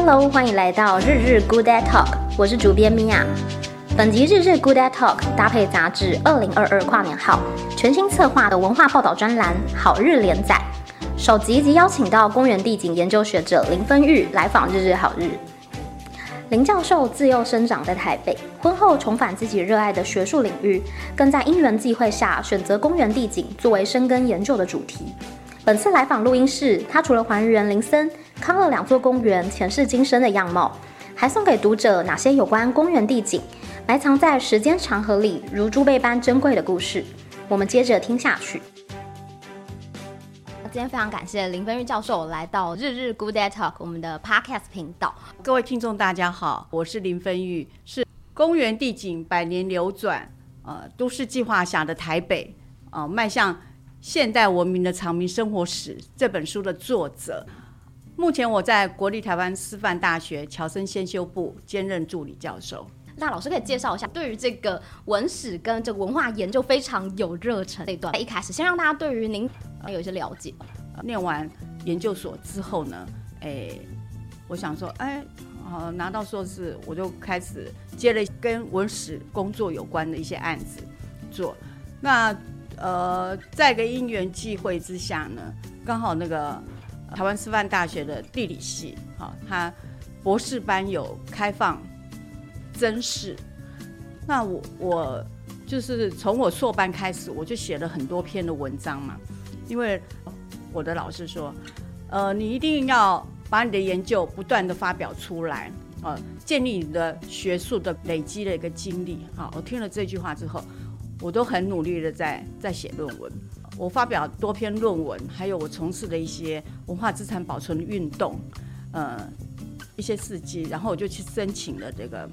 Hello，欢迎来到日日 Good Day Talk，我是主编米娅。本集日日 Good Day Talk 搭配杂志二零二二跨年号全新策划的文化报道专栏好日连载，首集即邀请到公园地景研究学者林芬玉来访日日好日。林教授自幼生长在台北，婚后重返自己热爱的学术领域，更在因缘际会下选择公园地景作为深耕研究的主题。本次来访录音室，他除了还原林森、康乐两座公园前世今生的样貌，还送给读者哪些有关公园地景埋藏在时间长河里如珠贝般珍贵的故事？我们接着听下去。今天非常感谢林芬玉教授来到日日 Good Day Talk 我们的 Podcast 频道。各位听众大家好，我是林芬玉，是公园地景百年流转，呃，都市计划下的台北，呃，迈向现代文明的长明生活史这本书的作者。目前我在国立台湾师范大学侨生先修部兼任助理教授。那老师可以介绍一下，对于这个文史跟这个文化研究非常有热忱这一段，一开始先让大家对于您有一些了解。念完研究所之后呢，哎，我想说，哎，好拿到硕士，我就开始接了跟文史工作有关的一些案子做。那呃，在一个因缘际会之下呢，刚好那个台湾师范大学的地理系，好，他博士班有开放。真是，那我我就是从我硕班开始，我就写了很多篇的文章嘛。因为我的老师说，呃，你一定要把你的研究不断的发表出来，呃，建立你的学术的累积的一个经历。好，我听了这句话之后，我都很努力的在在写论文。我发表多篇论文，还有我从事的一些文化资产保存运动，呃，一些事迹，然后我就去申请了这个。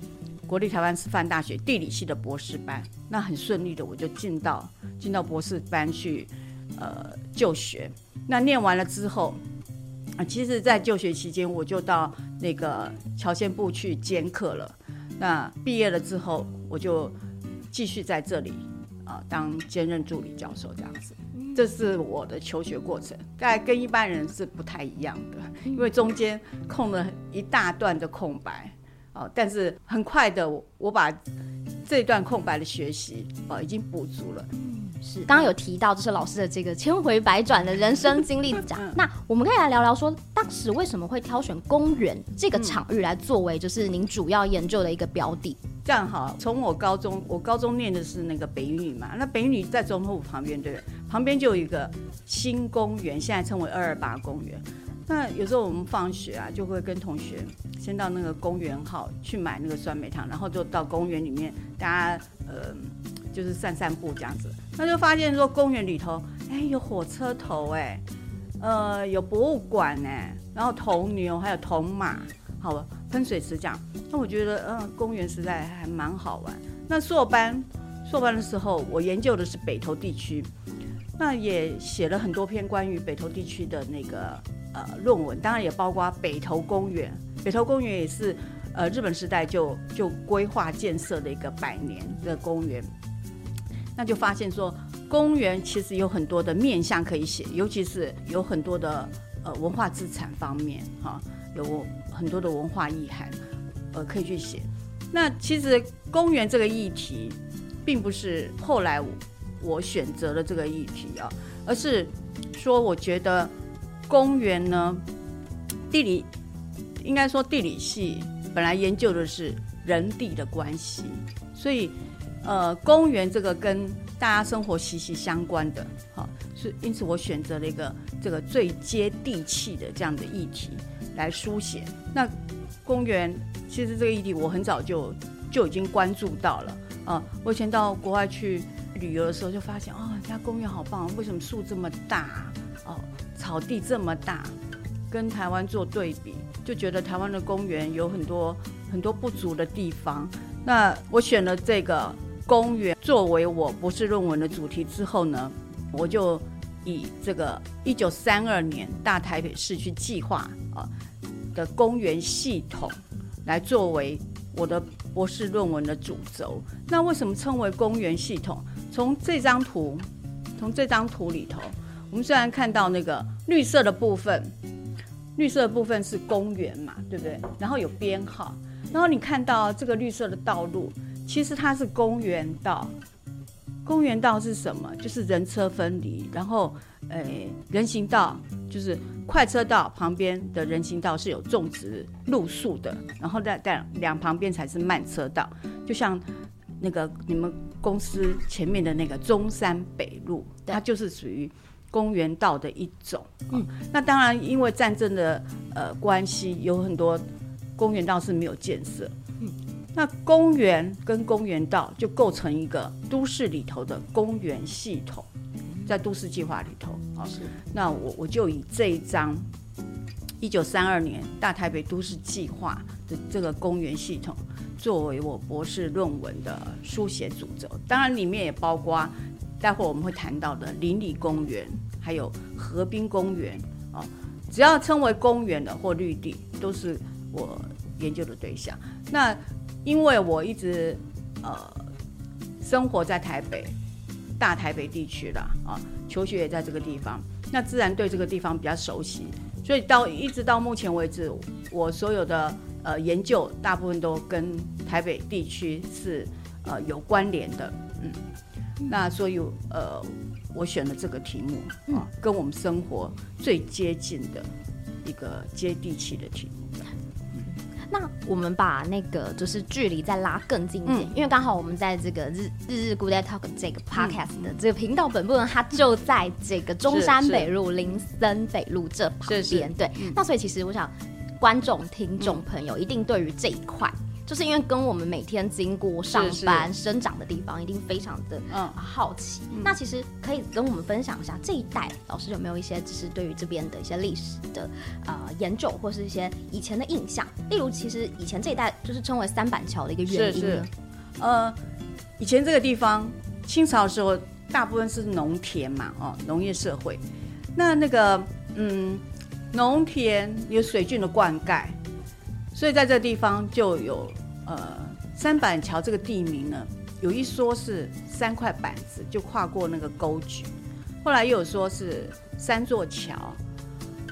国立台湾师范大学地理系的博士班，那很顺利的，我就进到进到博士班去，呃，就学。那念完了之后，啊，其实，在就学期间，我就到那个侨先部去兼课了。那毕业了之后，我就继续在这里啊、当兼任助理教授这样子。这是我的求学过程，大概跟一般人是不太一样的，因为中间空了一大段的空白。哦，但是很快的，我把这段空白的学习哦，已经补足了。嗯，是。刚刚有提到，就是老师的这个千回百转的人生经历讲。那我们可以来聊聊说，当时为什么会挑选公园这个场域来作为就是您主要研究的一个标的？嗯、这样好，从我高中，我高中念的是那个北一女嘛，那北一女在总统府旁边，对不对？旁边就有一个新公园，现在称为二二八公园。那有时候我们放学啊，就会跟同学先到那个公园号去买那个酸梅汤，然后就到公园里面，大家呃就是散散步这样子。那就发现说公园里头，哎，有火车头哎，呃，有博物馆哎，然后铜牛还有铜马，好了，喷水池这样。那我觉得嗯、公园实在还蛮好玩。那硕班硕班的时候，我研究的是北投地区，那也写了很多篇关于北投地区的那个。呃，论文当然也包括北投公园。北投公园也是，呃，日本时代就就规划建设的一个百年的公园。那就发现说，公园其实有很多的面向可以写，尤其是有很多的呃文化资产方面，哈，有很多的文化意涵，呃，可以去写。那其实公园这个议题，并不是后来我，我选择了这个议题啊，而是说我觉得。公园呢，地理应该说地理系本来研究的是人地的关系，所以呃，公园这个跟大家生活息息相关的，好，是因此我选择了一个这个最接地气的这样的议题来书写。那公园其实这个议题我很早就就已经关注到了啊，我以前到国外去旅游的时候就发现哦，人家公园好棒，为什么树这么大哦？草地这么大，跟台湾做对比，就觉得台湾的公园有很多很多不足的地方。那我选了这个公园作为我博士论文的主题之后呢，我就以这个一九三二年大台北市区计划啊的公园系统来作为我的博士论文的主轴。那为什么称为公园系统？从这张图，从这张图里头。我们虽然看到那个绿色的部分，绿色的部分是公园嘛，对不对？然后有编号，然后你看到这个绿色的道路，其实它是公园道。公园道是什么？就是人车分离，然后，诶，人行道就是快车道旁边的人行道是有种植路树的，然后在在两旁边才是慢车道，就像那个你们公司前面的那个中山北路，它就是属于公园道的一种。嗯，那当然因为战争的呃关系，有很多公园道是没有建设。那公园跟公园道就构成一个都市里头的公园系统，在都市计划里头啊。是。那我我就以这一张一九三二年大台北都市计划的这个公园系统作为我博士论文的书写主轴。当然里面也包括待会儿我们会谈到的邻里公园，还有河滨公园啊。只要称为公园的或绿地，都是我研究的对象。那因为我一直呃生活在台北大台北地区了啊，求学也在这个地方，那自然对这个地方比较熟悉，所以到一直到目前为止，我所有的呃研究大部分都跟台北地区是呃有关联的，嗯，那所以呃我选了这个题目啊，跟我们生活最接近的一个接地气的题目。那我们把那个就是距离再拉更近一点，嗯、因为刚好我们在这个日日日 Good Day Talk 这个 podcast 的这个频道本部呢，它就在这个中山北路、林森北路这旁边。对，嗯、那所以其实我想，观众、听众朋友一定对于这一块。就是因为跟我们每天经过上班生长的地方，一定非常的嗯好奇。嗯、那其实可以跟我们分享一下这一代老师有没有一些就是对于这边的一些历史的呃研究，或是一些以前的印象。例如，其实以前这一代就是称为三板桥的一个原因是。呃，以前这个地方清朝的时候大部分是农田嘛，哦，农业社会。那那个嗯，农田有水圳的灌溉。所以在这地方就有呃三板桥这个地名呢，有一说是三块板子就跨过那个沟渠，后来又有说是三座桥，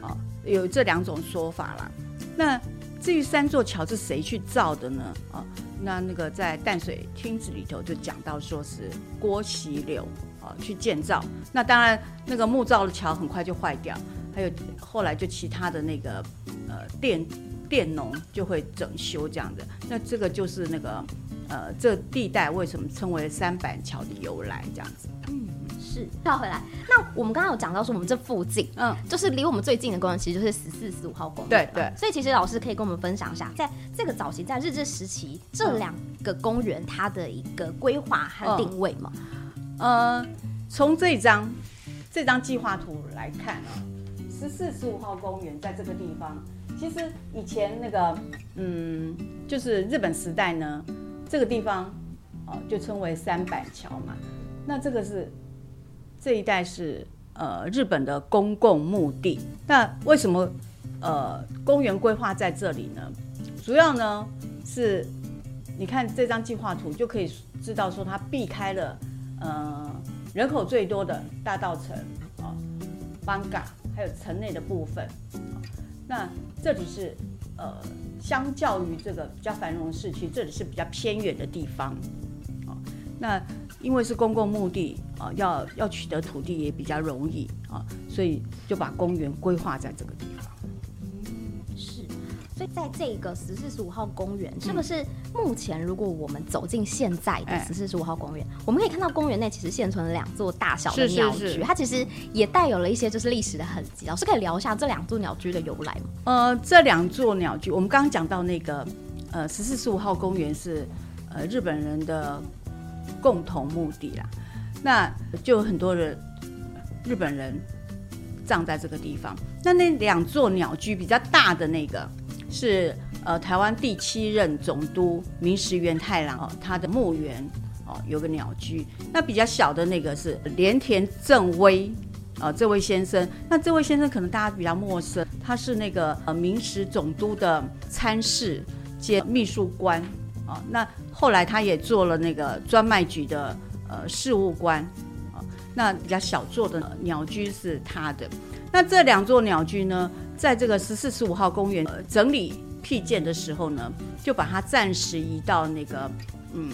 啊，有这两种说法啦。那至于三座桥是谁去造的呢？啊，那那个在淡水厅子里头就讲到说是郭锡柳啊去建造。那当然那个木造的桥很快就坏掉，还有后来就其他的那个呃电。佃农就会整修这样的，那这个就是那个，呃，这地带为什么称为三板桥的由来这样子。嗯，是。跳回来，那我们刚刚有讲到说，我们这附近，嗯，就是离我们最近的公园，其实就是十四、十五号公园。对对。所以其实老师可以跟我们分享一下，在这个早期在日治时期，这两个公园它的一个规划和定位吗。嗯、呃，从这张这张计划图来看啊，十四、十五号公园在这个地方。其实以前那个，嗯，就是日本时代呢，这个地方，哦，就称为三板桥嘛。那这个是这一带是呃日本的公共墓地。那为什么呃公园规划在这里呢？主要呢是，你看这张计划图就可以知道说它避开了呃人口最多的大稻埕啊、艋舺，还有城内的部分。那这里是，呃，相较于这个比较繁荣的市区，这里是比较偏远的地方，那因为是公共墓地啊，要要取得土地也比较容易啊，所以就把公园规划在这个地方。所以在这个十四十五号公园，是不是目前如果我们走进现在的十四十五号公园，欸、我们可以看到公园内其实现存了两座大小的鸟居，它其实也带有了一些就是历史的痕迹。老师可以聊一下这两座鸟居的由来吗？呃，这两座鸟居，我们刚刚讲到那个呃十四十五号公园是呃日本人的共同目的啦，那就有很多人日本人葬在这个地方。那那两座鸟居比较大的那个。是呃，台湾第七任总督明石元太郎哦，他的墓园哦有个鸟居。那比较小的那个是连田正威啊、这位先生。那这位先生可能大家比较陌生，他是那个呃明石总督的参事兼秘书官啊、那后来他也做了那个专卖局的呃事务官啊、那比较小座的鸟居是他的。那这两座鸟居呢，在这个十四十五号公园、整理辟建的时候呢，就把它暂时移到那个嗯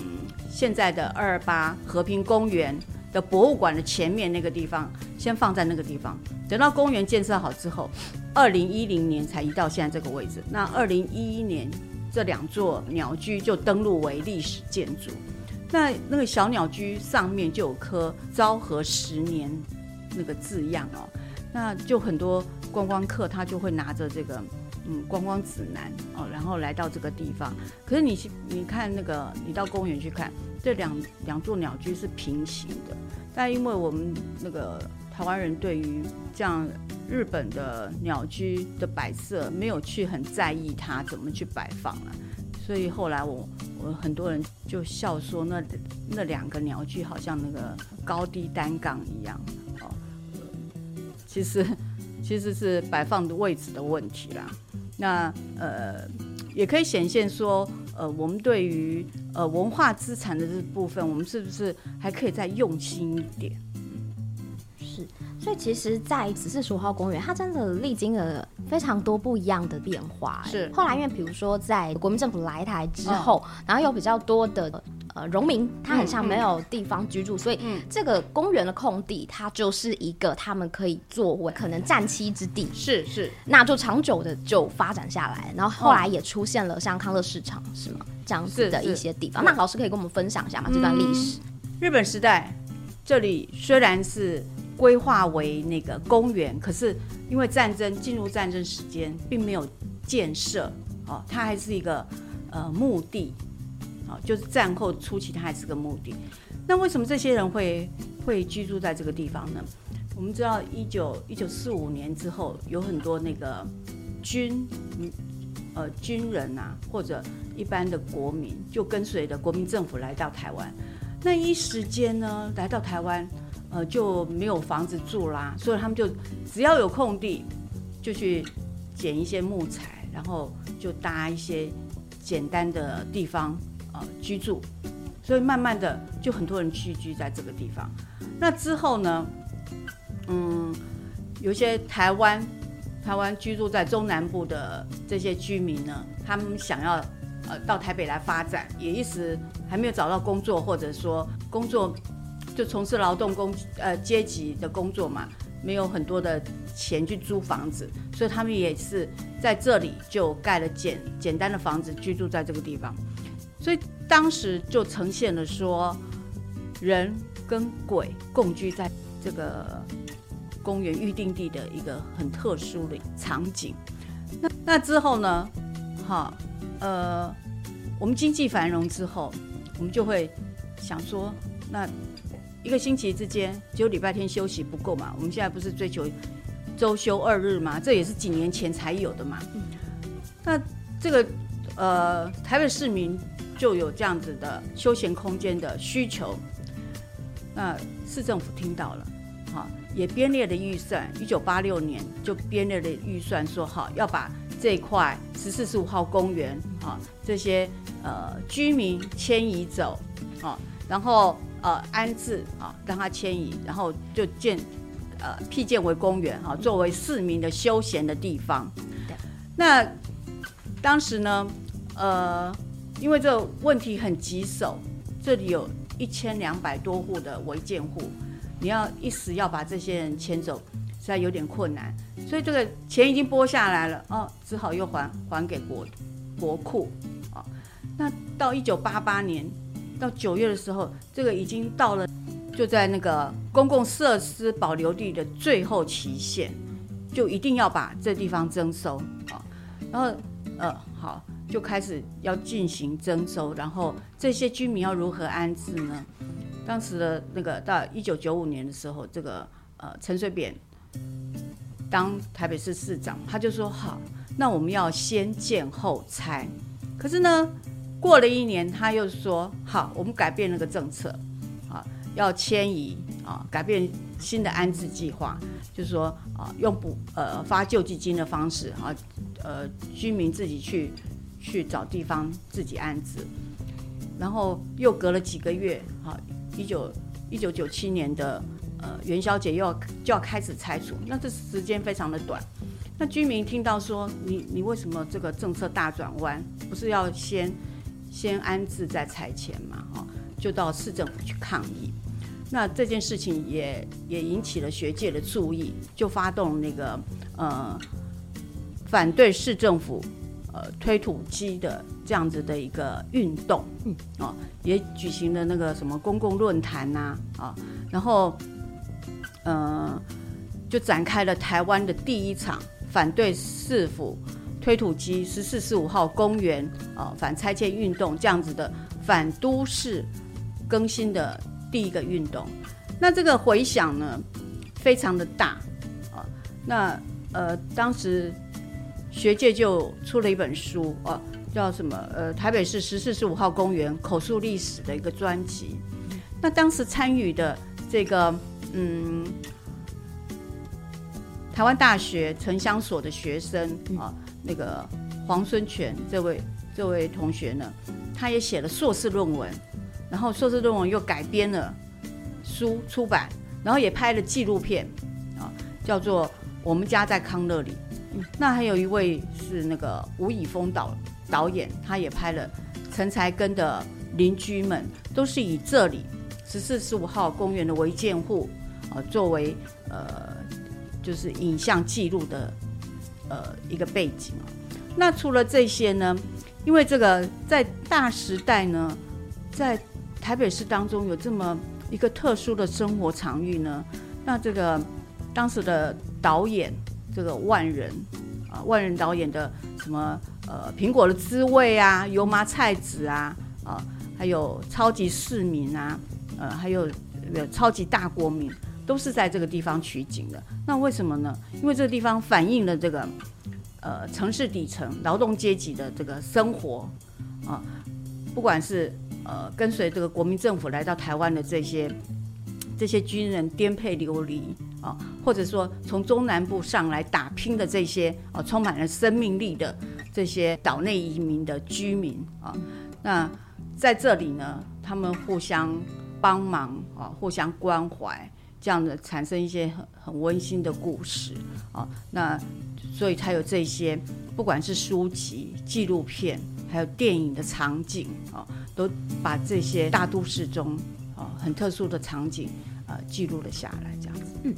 现在的二二八和平公园的博物馆的前面那个地方，先放在那个地方。等到公园建设好之后，二零一零年才移到现在这个位置。那二零一一年，这两座鸟居就登录为历史建筑。那那个小鸟居上面就有刻“昭和十年”那个字样哦，那就很多观光客他就会拿着这个嗯观光指南哦，然后来到这个地方。可是你你看那个，你到公园去看，这两两座鸟居是平行的，但因为我们那个台湾人对于这样日本的鸟居的摆设没有去很在意它怎么去摆放了。所以后来我我很多人就笑说，那那两个鸟居好像那个高低单杠一样哦，其实其实是摆放的位置的问题啦。那呃也可以显现说，呃我们对于呃文化资产的这部分，我们是不是还可以再用心一点？是所以其实，在十四十五号公园，它真的历经了非常多不一样的变化。是后来，因为比如说，在国民政府来台之后，嗯、然后有比较多的呃农民，他很像没有地方居住，嗯、所以这个公园的空地，它就是一个他们可以作为可能暂栖之地。是是，那就长久的就发展下来，然后后来也出现了像康乐市场，是吗？这样子的一些地方。那老师可以跟我们分享一下吗？这段历史、嗯。日本时代，这里虽然是。规划为那个公园，可是因为战争进入战争时间，并没有建设哦，它还是一个呃墓地，哦，就是战后初期它还是个墓地。那为什么这些人会会居住在这个地方呢？我们知道一九一九四五年之后，有很多那个军呃军人啊，或者一般的国民，就跟随着国民政府来到台湾。那一时间呢，来到台湾。呃，就没有房子住啦，所以他们就只要有空地，就去捡一些木材，然后就搭一些简单的地方居住，所以慢慢的就很多人聚居在这个地方。那之后呢，嗯，有些台湾台湾居住在中南部的这些居民呢，他们想要呃到台北来发展，也一时还没有找到工作，或者说工作。就从事劳动工呃阶级的工作嘛，没有很多的钱去租房子，所以他们也是在这里就盖了简简单的房子居住在这个地方，所以当时就呈现了说人跟鬼共居在这个公园预定地的一个很特殊的场景。那那之后呢，哈呃，我们经济繁荣之后，我们就会想说那。一个星期之间只有礼拜天休息不够嘛？我们现在不是追求周休二日嘛？这也是几年前才有的嘛。那这个呃，台北市民就有这样子的休闲空间的需求。那市政府听到了，好，也编列了预算。一九八六年就编列了预算，说好要把这块十四十五号公园啊这些呃居民迁移走，啊，然后。呃，安置啊，让他迁移，然后就建，呃，辟建为公园哈，作为市民的休闲的地方。那当时呢，呃，因为这个问题很棘手，这里有一千两百多户的违建户，你要一时要把这些人迁走，实在有点困难。所以这个钱已经拨下来了，哦，只好又还还给国国库啊。那到一九八八年。到九月的时候，这个已经到了，就在那个公共设施保留地的最后期限，就一定要把这地方征收啊。然后呃，好，就开始要进行征收，然后这些居民要如何安置呢？当时的那个到一九九五年的时候，这个呃陈水扁当台北市市长，他就说好，那我们要先建后拆。可是呢，过了一年，他又说：“好，我们改变那个政策，啊，要迁移啊，改变新的安置计划，就是说啊，用补呃发救济金的方式啊，呃，居民自己去去找地方自己安置。然后又隔了几个月，啊，一九一九九七年的呃元宵节又要就要开始拆除，那这时间非常的短。那居民听到说你你为什么这个政策大转弯，不是要先先安置再拆迁嘛？哈，就到市政府去抗议。那这件事情也也引起了学界的注意，就发动那个呃反对市政府呃推土机的这样子的一个运动，嗯，哦，也举行了那个什么公共论坛呐，啊，然后呃就展开了台湾的第一场反对市府推土机十四十五号公园啊反拆迁运动这样子的反都市更新的。第一个运动，那这个回响呢，非常的大啊。那呃，当时学界就出了一本书啊，叫什么？呃，台北市十四十五号公园口述历史的一个专辑。那当时参与的这个嗯，台湾大学城乡所的学生啊，那个黄孙权这位这位同学呢，他也写了硕士论文。然后硕士论文又改编了书出版，然后也拍了纪录片，啊，叫做《我们家在康乐里》。那还有一位是那个吴以峰导导演，他也拍了陈才根的邻居们，都是以这里十四十五号公园的违建户啊作为呃就是影像记录的呃一个背景。那除了这些呢，因为这个在大时代呢，在台北市当中有这么一个特殊的生活场域呢，那这个当时的导演这个万人啊，万人导演的什么呃苹果的滋味啊，油麻菜籽啊啊，还有超级市民啊，呃还有超级大国民，都是在这个地方取景的。那为什么呢？因为这个地方反映了这个呃城市底层劳动阶级的这个生活啊，不管是。呃，跟随这个国民政府来到台湾的这些这些军人颠沛流离啊，或者说从中南部上来打拼的这些啊，充满了生命力的这些岛内移民的居民啊，那在这里呢，他们互相帮忙啊，互相关怀，这样的产生一些很很温馨的故事啊，那所以才有这些，不管是书籍、纪录片，还有电影的场景啊。都把这些大都市中啊很特殊的场景啊记录了下来，这样。嗯，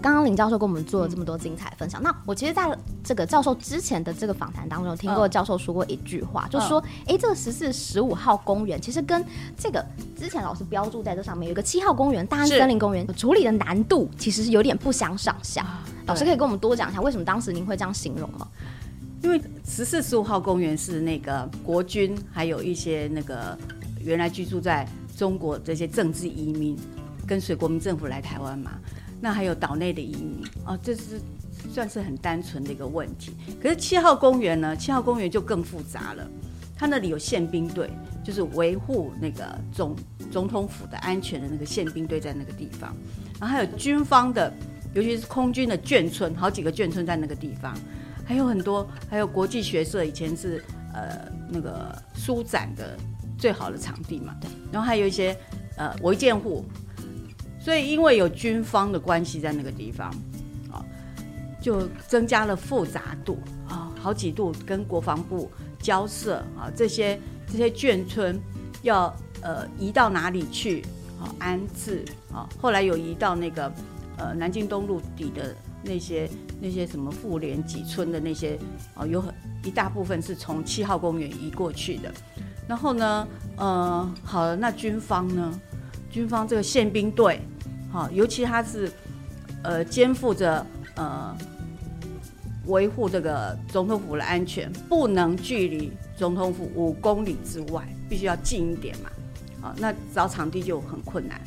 刚刚林教授跟我们做了这么多精彩分享，嗯、那我其实在这个教授之前的这个访谈当中，听过教授说过一句话，嗯、就是说，哎、欸，这个十四十五号公园其实跟这个之前老师标注在这上面有一个七号公园大安森林公园处理的难度其实是有点不相上下。老师可以跟我们多讲一下，为什么当时您会这样形容吗？因为十四十五号公园是那个国军，还有一些那个原来居住在中国这些政治移民，跟随国民政府来台湾嘛。那还有岛内的移民哦，这是算是很单纯的一个问题。可是七号公园呢？七号公园就更复杂了。它那里有宪兵队，就是维护那个总总统府的安全的那个宪兵队在那个地方。然后还有军方的，尤其是空军的眷村，好几个眷村在那个地方。还有很多，还有国际学社以前是呃那个书展的最好的场地嘛，对。然后还有一些呃违建户，所以因为有军方的关系在那个地方，啊，就增加了复杂度啊，好几度跟国防部交涉啊，这些这些眷村要呃移到哪里去啊安置啊，后来有移到那个呃南京东路底的。那些那些什么妇联几村的那些哦，有很一大部分是从七号公园移过去的。然后呢，呃，好了，那军方呢？军方这个宪兵队，好，尤其他是呃肩负着呃维护这个总统府的安全，不能距离总统府五公里之外，必须要近一点嘛。啊，那找场地就很困难，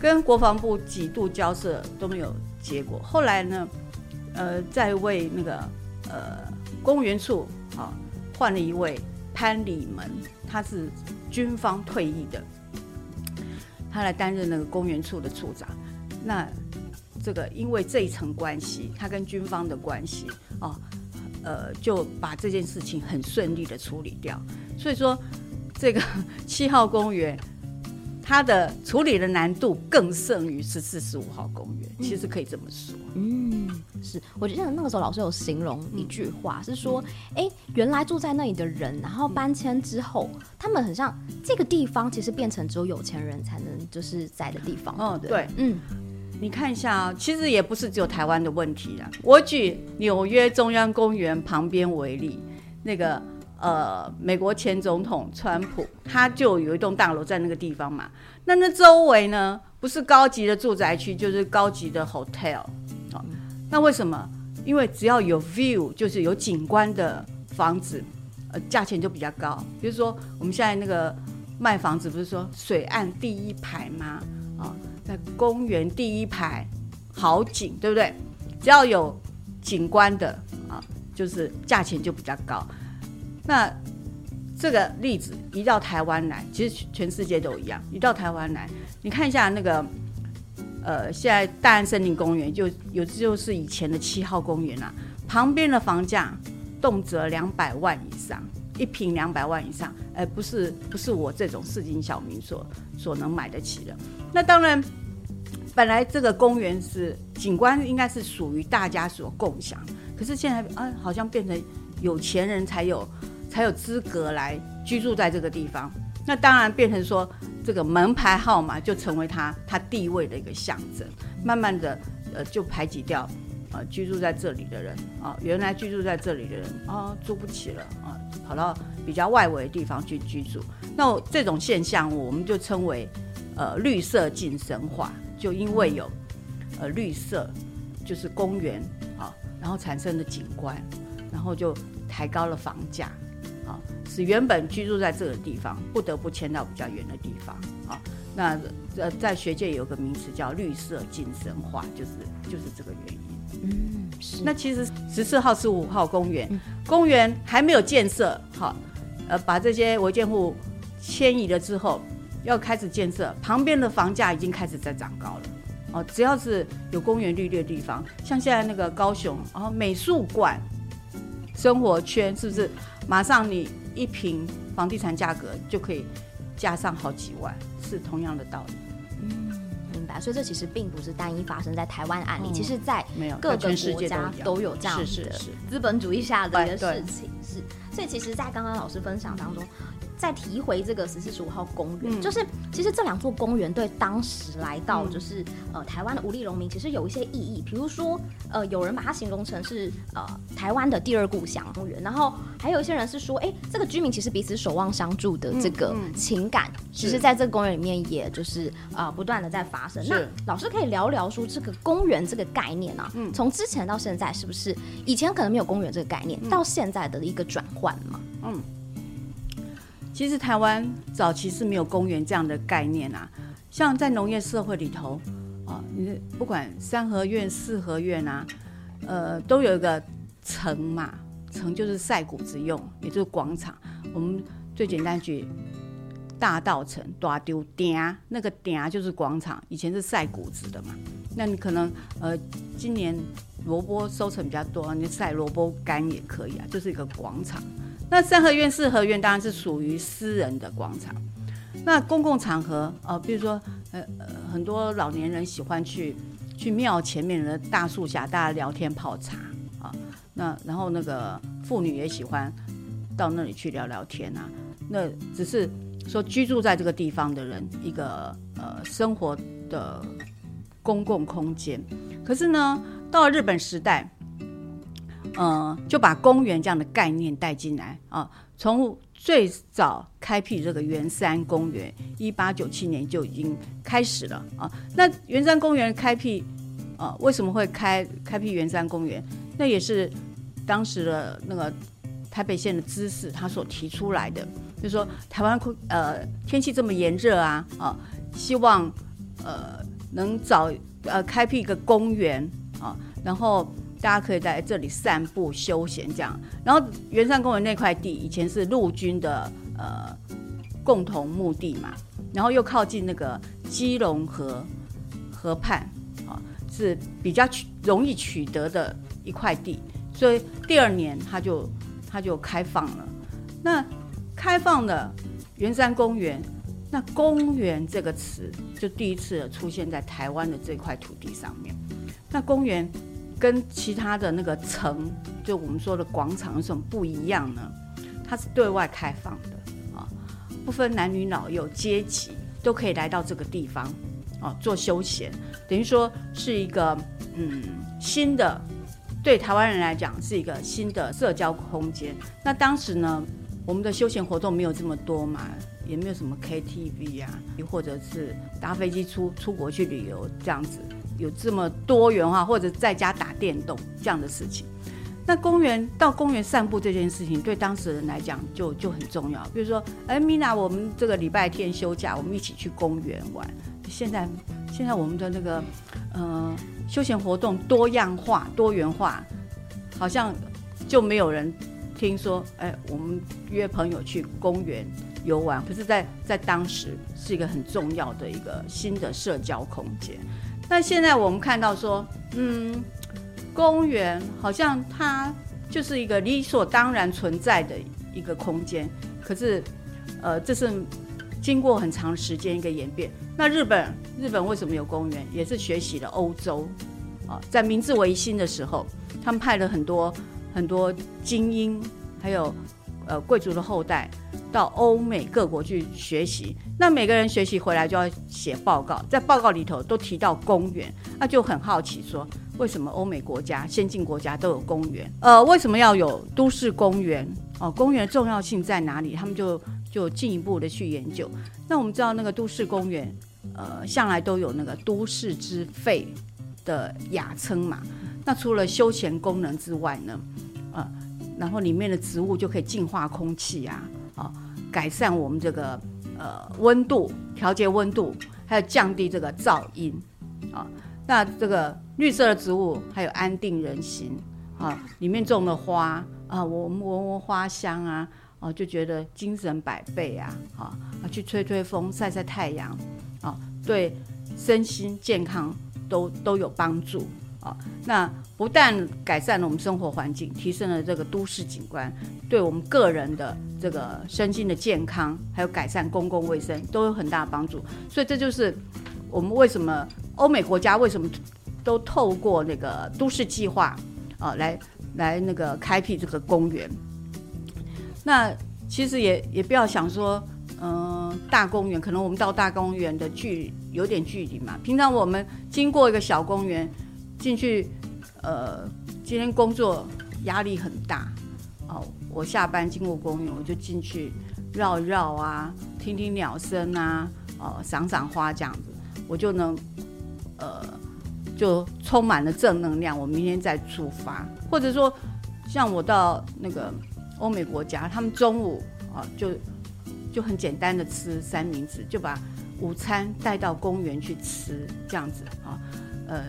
跟国防部几度交涉都没有。结果后来呢，呃，在为那个呃公务员处啊换了一位潘礼门，他是军方退役的，他来担任那个公园处的处长。那这个因为这一层关系，他跟军方的关系哦，呃，就把这件事情很顺利的处理掉。所以说，这个 七号公园，它的处理的难度更胜于十四十五号公园。其实可以这么说。嗯，是，我记得那个时候老师有形容一句话，嗯、是说，哎、欸，原来住在那里的人，然后搬迁之后，嗯、他们很像这个地方，其实变成只有有钱人才能就是在的地方。哦，对，对，嗯，你看一下啊，其实也不是只有台湾的问题啦。我举纽约中央公园旁边为例，那个呃，美国前总统川普，他就有一栋大楼在那个地方嘛。那那周围呢，不是高级的住宅区，就是高级的 hotel。那为什么？因为只要有 view，就是有景观的房子，呃，价钱就比较高。比如说，我们现在那个卖房子，不是说水岸第一排吗？啊，在公园第一排，好景，对不对？只要有景观的啊，就是价钱就比较高。那这个例子移到台湾来，其实全世界都一样。移到台湾来，你看一下那个。呃，现在大安森林公园就有，就是以前的七号公园啊，旁边的房价动辄两百万以上，一平两百万以上，哎，不是不是我这种市井小民所所能买得起的。那当然，本来这个公园是景观，应该是属于大家所共享，可是现在啊，好像变成有钱人才有才有资格来居住在这个地方。那当然变成说，这个门牌号码就成为他他地位的一个象征，慢慢的呃就排挤掉呃居住在这里的人啊，原来居住在这里的人啊住不起了啊，跑到比较外围的地方去居住。那这种现象我们就称为呃绿色晋神化，就因为有呃绿色就是公园啊，然后产生的景观，然后就抬高了房价。使原本居住在这个地方不得不迁到比较远的地方啊。那呃，在学界有个名词叫绿色精神化，就是就是这个原因。嗯，是。那其实十四号、十五号公园，嗯、公园还没有建设好，呃，把这些违建户迁移了之后，要开始建设，旁边的房价已经开始在涨高了。哦，只要是有公园绿地的地方，像现在那个高雄，然后美术馆、生活圈，是不是马上你？一瓶房地产价格就可以加上好几万，是同样的道理。嗯，明白。所以这其实并不是单一发生在台湾案例，嗯、其实在各个国家都有这样的资本主义下的一个事情。是，所以其实，在刚刚老师分享当中。再提回这个十四十五号公园，嗯、就是其实这两座公园对当时来到就是、嗯、呃台湾的无力农民其实有一些意义，比如说呃有人把它形容成是呃台湾的第二故乡公园，然后还有一些人是说，哎，这个居民其实彼此守望相助的这个情感，其实在这个公园里面也就是呃不断的在发生。那老师可以聊聊说这个公园这个概念啊，嗯、从之前到现在是不是以前可能没有公园这个概念，嗯、到现在的一个转换嘛？嗯。其实台湾早期是没有公园这样的概念啊，像在农业社会里头，啊，你不管三合院、四合院啊，呃，都有一个城嘛，城就是晒谷子用，也就是广场。我们最简单举大稻埕、大丢店，那个店就是广场，以前是晒谷子的嘛。那你可能呃，今年萝卜收成比较多，你晒萝卜干也可以啊，就是一个广场。那三合院、四合院当然是属于私人的广场。那公共场合，呃，比如说，呃，很多老年人喜欢去去庙前面的大树下，大家聊天泡茶啊。那然后那个妇女也喜欢到那里去聊聊天啊。那只是说居住在这个地方的人一个呃生活的公共空间。可是呢，到了日本时代。嗯，就把公园这样的概念带进来啊。从最早开辟这个圆山公园，一八九七年就已经开始了啊。那圆山公园开辟啊，为什么会开开辟圆山公园？那也是当时的那个台北县的知事他所提出来的，就是说台湾空呃天气这么炎热啊啊，希望呃能找呃开辟一个公园啊，然后。大家可以在这里散步休闲，这样。然后圆山公园那块地以前是陆军的呃共同墓地嘛，然后又靠近那个基隆河河畔啊，是比较取容易取得的一块地，所以第二年他就他就开放了。那开放了圆山公园，那公园这个词就第一次出现在台湾的这块土地上面。那公园跟其他的那个城，就我们说的广场有什么不一样呢？它是对外开放的啊，不分男女老幼阶级都可以来到这个地方啊做休闲，等于说是一个嗯新的，对台湾人来讲是一个新的社交空间。那当时呢，我们的休闲活动没有这么多嘛，也没有什么 KTV 啊，或者是搭飞机出出国去旅游这样子，有这么多元化，或者在家打电动这样的事情。那公园到公园散步这件事情，对当时人来讲就就很重要。比如说，哎，米娜，我们这个礼拜天休假，我们一起去公园玩。现在，现在我们的那个，呃，休闲活动多样化、多元化，好像就没有人听说，哎，我们约朋友去公园游玩。可是在，在当时是一个很重要的一个新的社交空间。那现在我们看到说，嗯。公园好像它就是一个理所当然存在的一个空间，可是，呃，这是经过很长时间一个演变。那日本，日本为什么有公园？也是学习了欧洲，啊，在明治维新的时候，他们派了很多很多精英，还有呃贵族的后代到欧美各国去学习。那每个人学习回来就要写报告，在报告里头都提到公园，那就很好奇说。为什么欧美国家、先进国家都有公园？呃，为什么要有都市公园？哦，公园重要性在哪里？他们就就进一步的去研究。那我们知道，那个都市公园，呃，向来都有那个都市之肺的雅称嘛。那除了休闲功能之外呢，呃，然后里面的植物就可以净化空气啊，啊、改善我们这个呃温度，调节温度，还有降低这个噪音啊。那这个绿色的植物还有安定人心啊，里面种的花啊，我们闻闻花香啊，啊就觉得精神百倍啊，啊去吹吹风、晒晒太阳啊，对身心健康都都有帮助啊。那不但改善了我们生活环境，提升了这个都市景观，对我们个人的这个身心的健康，还有改善公共卫生都有很大的帮助。所以这就是我们为什么。欧美国家为什么都透过那个都市计划啊，来来那个开辟这个公园？那其实也也不要想说，嗯、大公园可能我们到大公园的距离有点距离嘛。平常我们经过一个小公园进去，呃，今天工作压力很大，哦，我下班经过公园，我就进去绕绕啊，听听鸟声啊，哦，赏赏花这样子，我就能。呃，就充满了正能量。我明天再出发，或者说，像我到那个欧美国家，他们中午啊，就就很简单的吃三明治，就把午餐带到公园去吃，这样子啊，呃，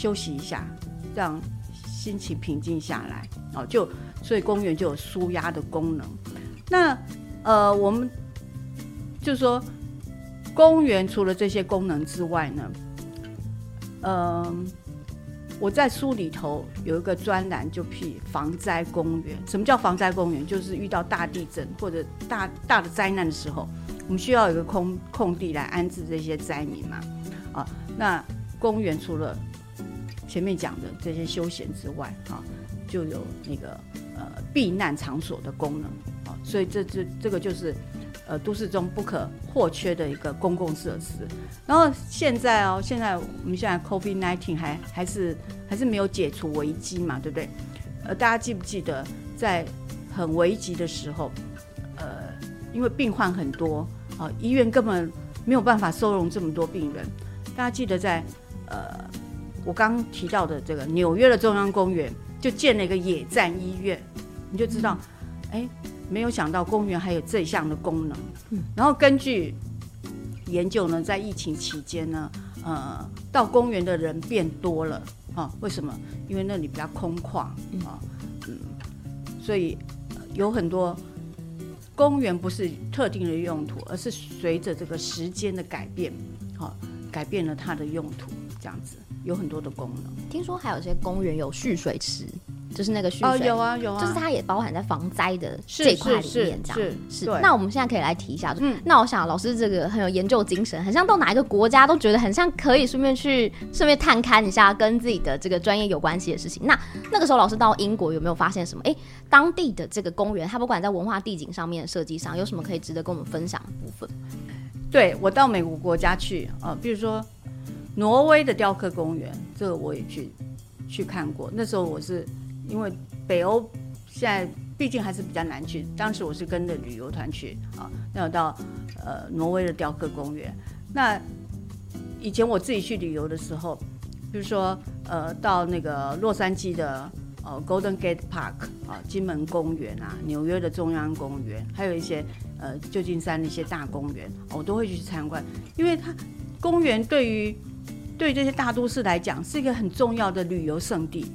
休息一下，让心情平静下来啊，就所以公园就有舒压的功能。那呃，我们就说，公园除了这些功能之外呢？嗯，我在书里头有一个专栏，就辟防灾公园。什么叫防灾公园？就是遇到大地震或者大大的灾难的时候，我们需要有一个空空地来安置这些灾民嘛。啊，那公园除了前面讲的这些休闲之外，啊，就有那个呃避难场所的功能。啊，所以这这这个就是。呃，都市中不可或缺的一个公共设施。然后现在哦，现在我们现在 COVID-19 还还是还是没有解除危机嘛，对不对？呃，大家记不记得在很危急的时候，呃，因为病患很多啊，医院根本没有办法收容这么多病人。大家记得在呃，我刚刚提到的这个纽约的中央公园就建了一个野战医院，你就知道，哎。没有想到公园还有这项的功能，然后根据研究呢，在疫情期间呢，呃，到公园的人变多了啊？为什么？因为那里比较空旷啊，嗯，所以有很多公园不是特定的用途，而是随着这个时间的改变，哦，改变了它的用途，这样子有很多的功能。听说还有些公园有蓄水池。就是那个蓄水，哦，有啊有啊，就是它也包含在防灾的这块里面，这样是是。那我们现在可以来提一下，嗯，那我想老师这个很有研究精神，很像到哪一个国家都觉得很像可以顺便去顺便探勘一下跟自己的这个专业有关系的事情。那那个时候老师到英国有没有发现什么？哎，当地的这个公园，它不管在文化地景上面设计上有什么可以值得跟我们分享的部分？对，我到美国国家去呃，比如说挪威的雕刻公园，这个我也去去看过。那时候我是因为北欧现在毕竟还是比较难去，当时我是跟着旅游团去啊，那有到呃挪威的雕刻公园。那以前我自己去旅游的时候，比如说呃到那个洛杉矶的。呃，Golden Gate Park 啊，金门公园啊，纽约的中央公园，还有一些呃旧金山的一些大公园，我都会去参观，因为它公园对于对这些大都市来讲是一个很重要的旅游胜地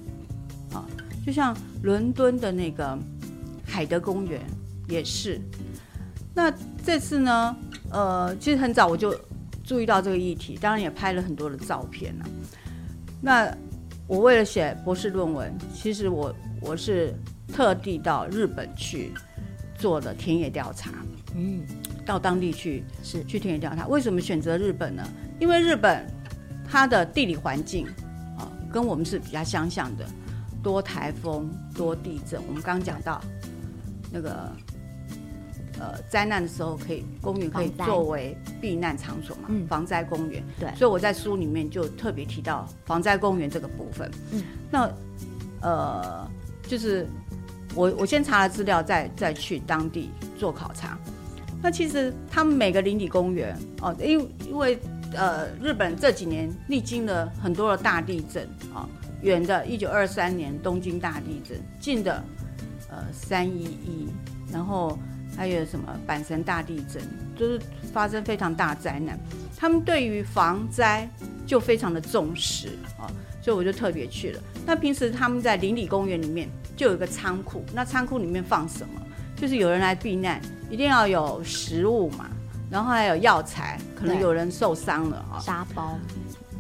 啊，就像伦敦的那个海德公园也是。那这次呢，呃，其实很早我就注意到这个议题，当然也拍了很多的照片了。那我为了写博士论文，其实我我是特地到日本去做的田野调查，嗯，到当地去是去田野调查。为什么选择日本呢？因为日本它的地理环境啊，跟我们是比较相像的，多台风、多地震。我们刚刚讲到那个。呃，灾难的时候可以公园可以作为避难场所嘛，嗯、防灾公园。对，所以我在书里面就特别提到防灾公园这个部分。嗯，那呃，就是我我先查了资料，再再去当地做考察。那其实他们每个邻里公园哦，因为因为呃，日本这几年历经了很多的大地震啊，远、的一九二三年东京大地震，近的呃三一一，然后。还有什么阪神大地震，就是发生非常大灾难，他们对于防灾就非常的重视啊，所以我就特别去了。那平时他们在邻里公园里面就有一个仓库，那仓库里面放什么？就是有人来避难，一定要有食物嘛，然后还有药材，可能有人受伤了啊，沙包。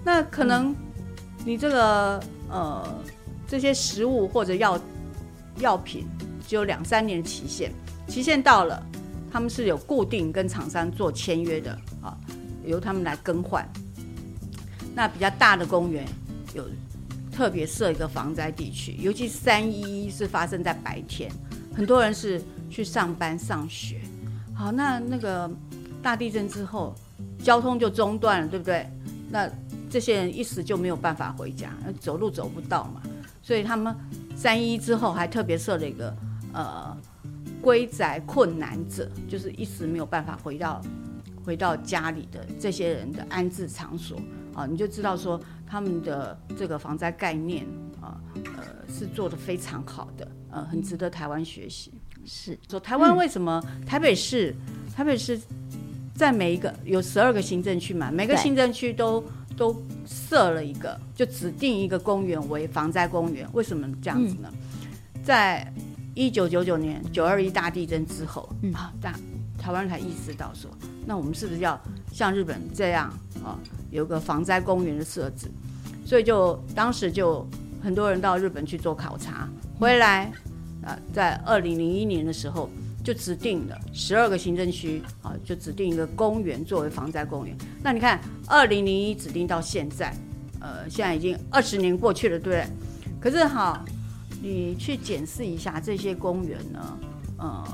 那可能你这个呃这些食物或者药药品只有两三年期限。期限到了，他们是有固定跟厂商做签约的啊，由他们来更换。那比较大的公园有特别设一个防灾地区，尤其三一一是发生在白天，很多人是去上班上学。好，那那个大地震之后，交通就中断了，对不对？那这些人一时就没有办法回家，走路走不到嘛，所以他们三一一之后还特别设了一个呃。归宅困难者，就是一时没有办法回到回到家里的这些人的安置场所啊，你就知道说他们的这个防灾概念啊，呃，是做的非常好的，呃，很值得台湾学习。是说台湾为什么台北市台北市在每一个有十二个行政区嘛，每个行政区都都设了一个，就指定一个公园为防灾公园，为什么这样子呢？在一九九九年九二一大地震之后，嗯，啊，大台湾人才意识到说，那我们是不是要像日本这样啊，有个防灾公园的设置？所以就当时就很多人到日本去做考察，回来啊，在二零零一年的时候就指定了十二个行政区啊，就指定一个公园作为防灾公园。那你看，二零零一指定到现在，呃，现在已经二十年过去了，对不对？可是哈。你去检视一下这些公园呢，呃，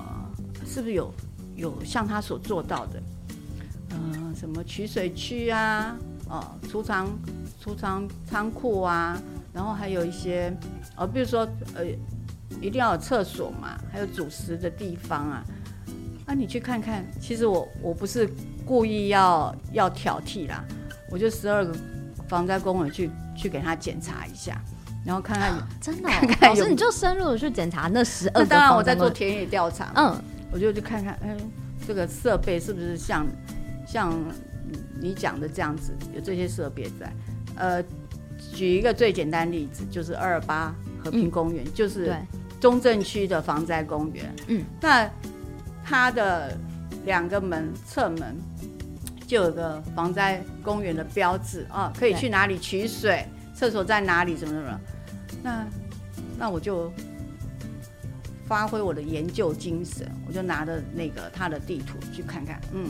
是不是有有像他所做到的，呃，什么取水区啊，哦，储藏储藏仓库啊，然后还有一些，哦，比如说呃，一定要有厕所嘛，还有主食的地方啊，那、啊、你去看看，其实我我不是故意要要挑剔啦，我就十二个防灾公园去去给他检查一下。然后看看，啊、真的、哦，看看老师你就深入的去检查那十二个。当然我在做田野调查，嗯，我就去看看，哎，这个设备是不是像像你讲的这样子，有这些设备在。呃，举一个最简单例子，就是二二八和平公园，嗯、就是中正区的防灾公园。嗯，那它的两个门侧门就有个防灾公园的标志啊，可以去哪里取水。厕所在哪里？什么什么？那那我就发挥我的研究精神，我就拿着那个他的地图去看看，嗯，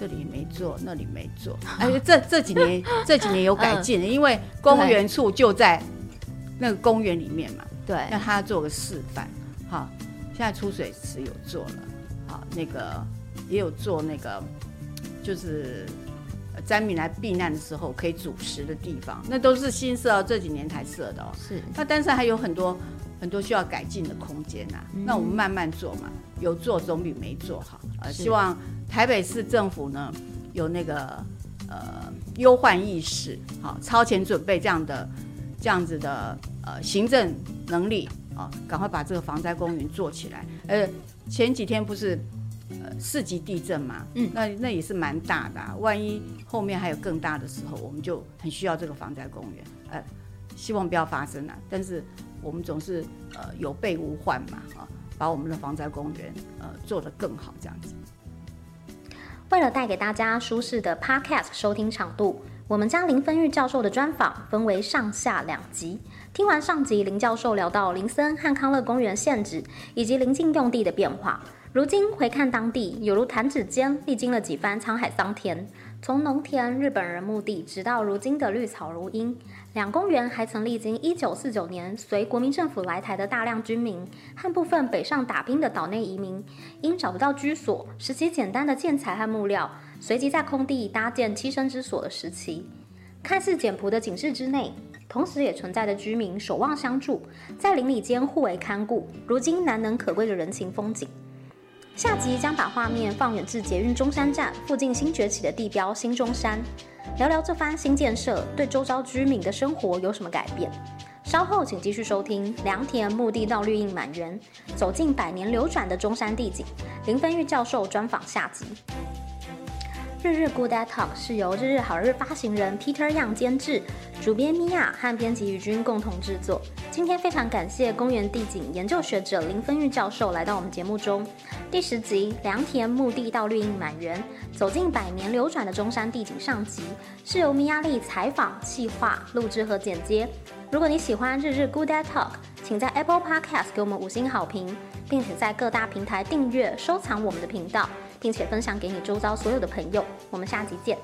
这里没做，那里没做，哎，这这几年这几年有改进，嗯、因为公园处就在那个公园里面嘛，对，让他做个示范，好，现在出水池有做了，好，那个也有做那个，就是。灾民来避难的时候可以煮食的地方，那都是新设，这几年才设的哦。是，那但是还有很多很多需要改进的空间呐、啊。嗯、那我们慢慢做嘛，有做总比没做好。呃，希望台北市政府呢有那个呃忧患意识，好超前准备这样的这样子的呃行政能力啊，赶快把这个防灾公园做起来。呃，前几天不是。呃，四级地震嘛，嗯，那那也是蛮大的啊。万一后面还有更大的时候，我们就很需要这个防灾公园。呃，希望不要发生啊。但是我们总是呃有备无患嘛，啊，把我们的防灾公园呃做得更好这样子。为了带给大家舒适的 Podcast 收听长度，我们将林芬玉教授的专访分为上下两集。听完上集，林教授聊到林森和康乐公园现址以及临近用地的变化。如今回看当地，有如弹指间历经了几番沧海桑田，从农田、日本人墓地，直到如今的绿草如茵。两公园还曾历经1949年随国民政府来台的大量军民和部分北上打拼的岛内移民，因找不到居所，拾起简单的建材和木料，随即在空地搭建栖身之所的时期。看似简朴的警示之内，同时也存在着居民守望相助，在邻里间互为看顾，如今难能可贵的人情风景。下集将把画面放远至捷运中山站附近新崛起的地标新中山，聊聊这番新建设对周遭居民的生活有什么改变。稍后请继续收听良田墓地到绿荫满园，走进百年流转的中山地景。林芬玉教授专访下集。日日 Good Day Talk 是由日日好日发行人 Peter Yang 监制，主编米娅和编辑宇君共同制作。今天非常感谢公园地景研究学者林芬玉教授来到我们节目中。第十集良田墓地到绿荫满园，走进百年流转的中山地景上集，是由米娅丽采访、企划、录制和剪接。如果你喜欢日日 Good Day Talk，请在 Apple Podcast 给我们五星好评，并且在各大平台订阅、收藏我们的频道。并且分享给你周遭所有的朋友，我们下集见。